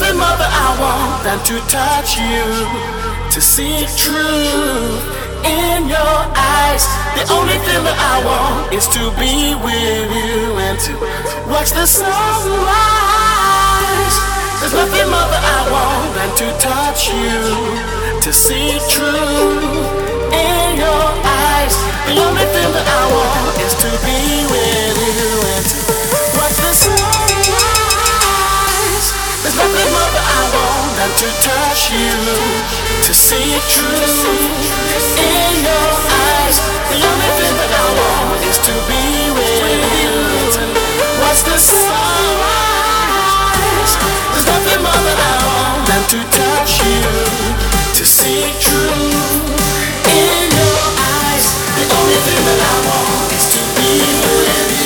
Nothing more that I want than to touch you, to see truth in your eyes. The only thing that I want is to be with you and to watch the sunrise. There's nothing more that I want than to touch you, to see truth in your eyes. The only thing that I want is to be with you and to watch the sunrise. There's nothing more that I want than to touch you, to see truth in your eyes. The only thing that I want is to be with you watch the sunrise. There's nothing more that I want than to touch you, to see truth in your eyes. The only thing that I want is to be with you.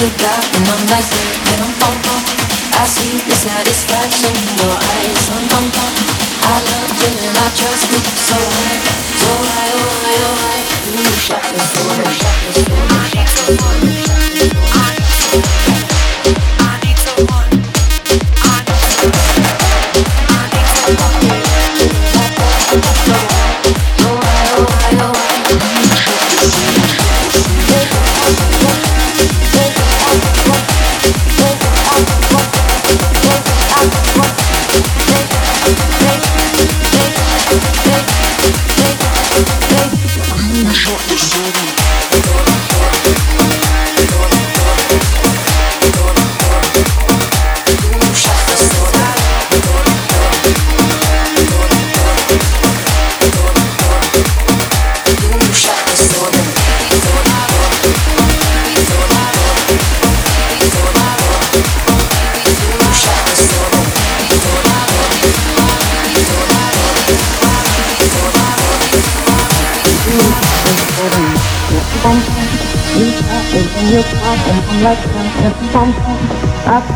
We got, one I'm.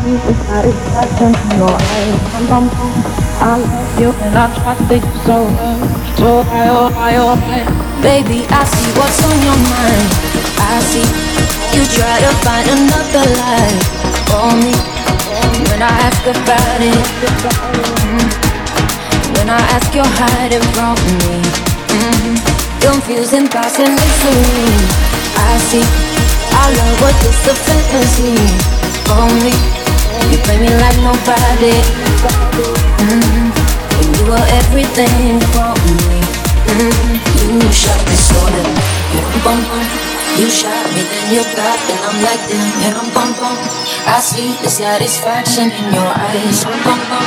I Baby, I see what's on your mind I see you try to find another life for me When I ask about it mm-hmm. When I ask, you're hiding from me mm-hmm. Confusing thoughts and mystery I see our love was just a fantasy for me you play me like nobody. Mm-hmm. And you are everything for me. Mm-hmm. You shot me so then bum bum. You shot me then you got and I'm like them and I'm bum bum. I see the satisfaction in your eyes. Bum bum.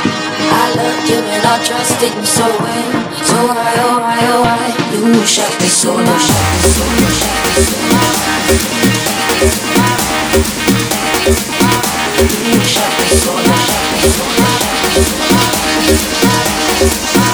I loved you and I trusted you so well. So why oh why oh why you shot me so no shot me so no shot me so. Shut me so, shut me so, shut me.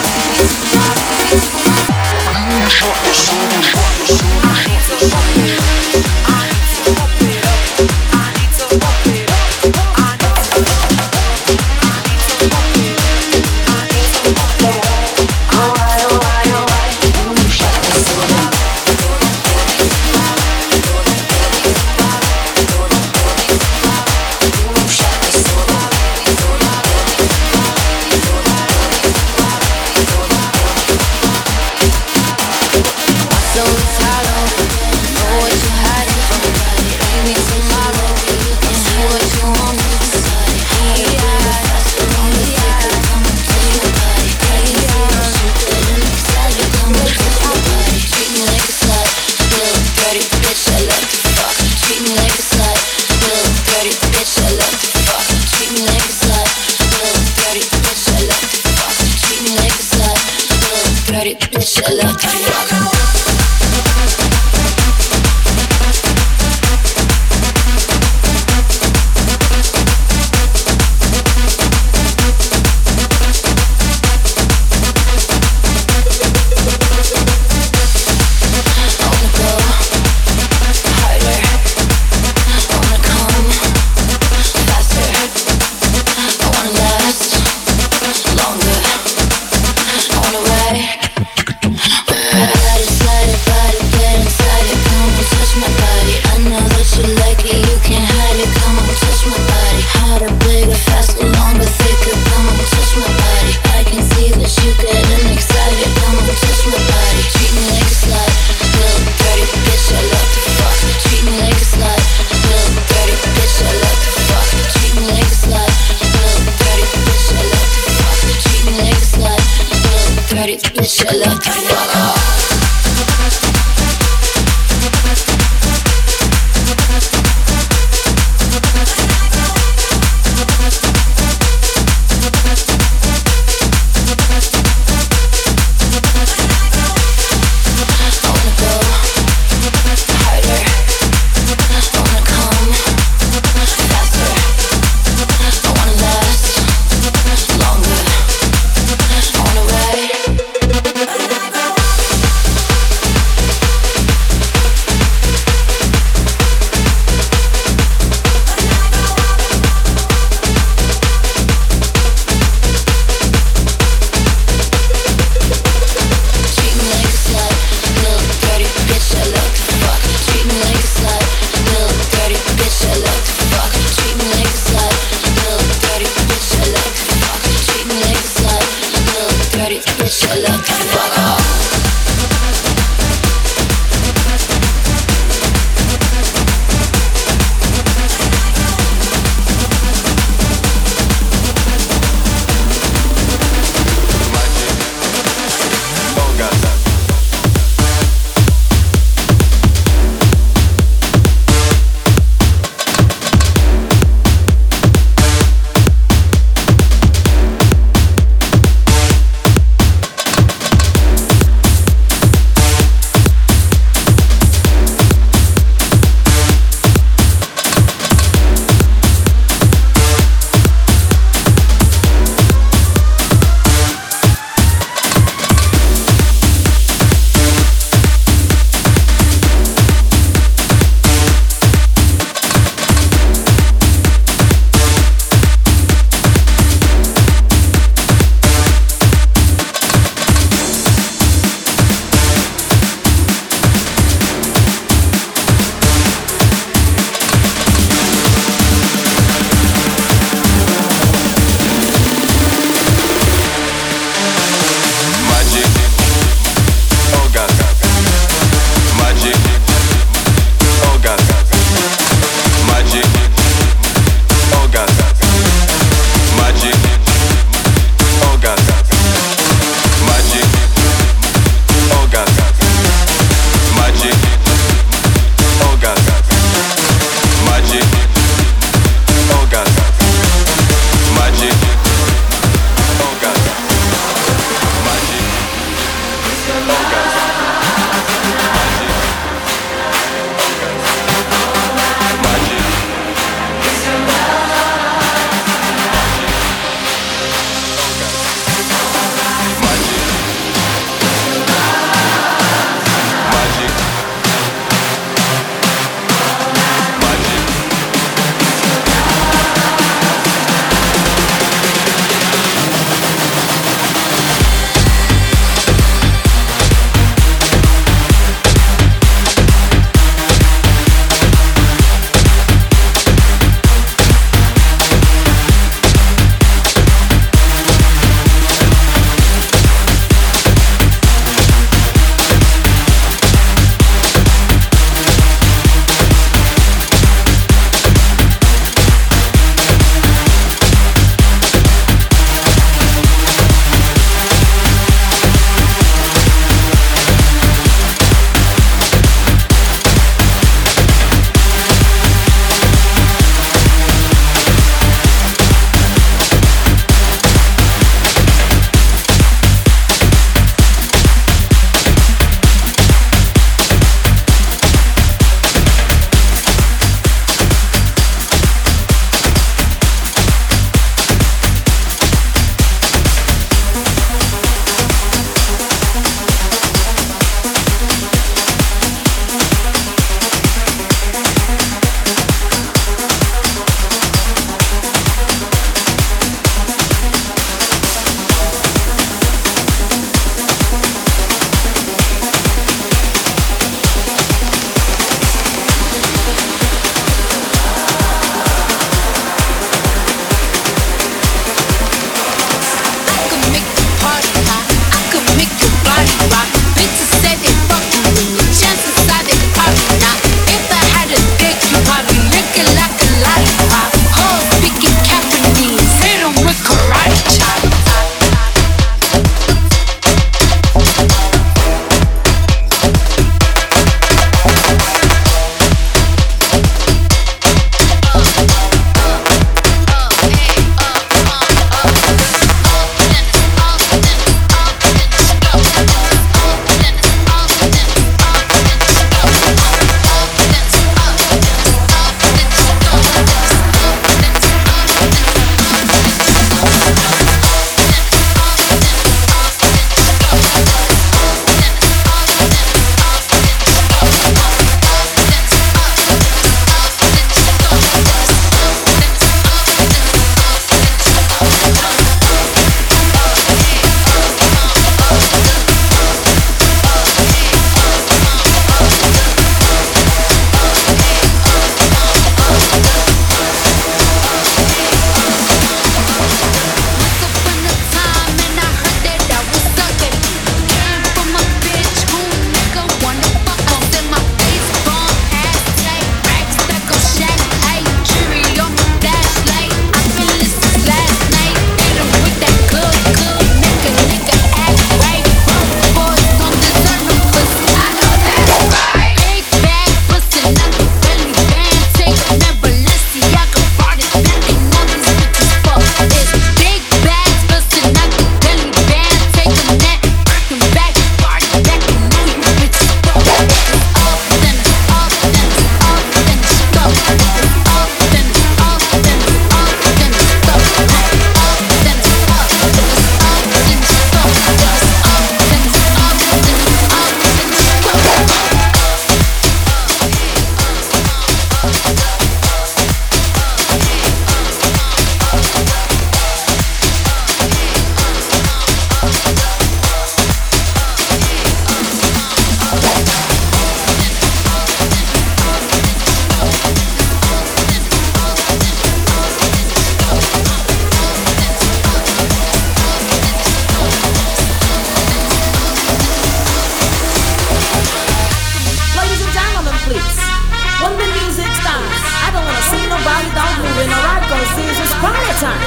time.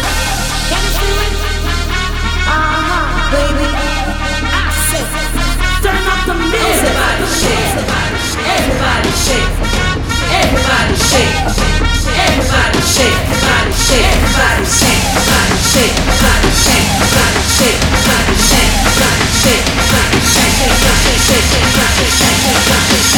Can you feel it? Uh-huh, baby. I said, turn up the music. Everybody shake. Everybody shake. Everybody shake. Everybody shake. Everybody shake. Everybody shake. Everybody shake. Everybody shake. Everybody shake. Everybody shake. Everybody shake. Everybody shake. Everybody shake. Everybody shake. Everybody shake. Everybody shake.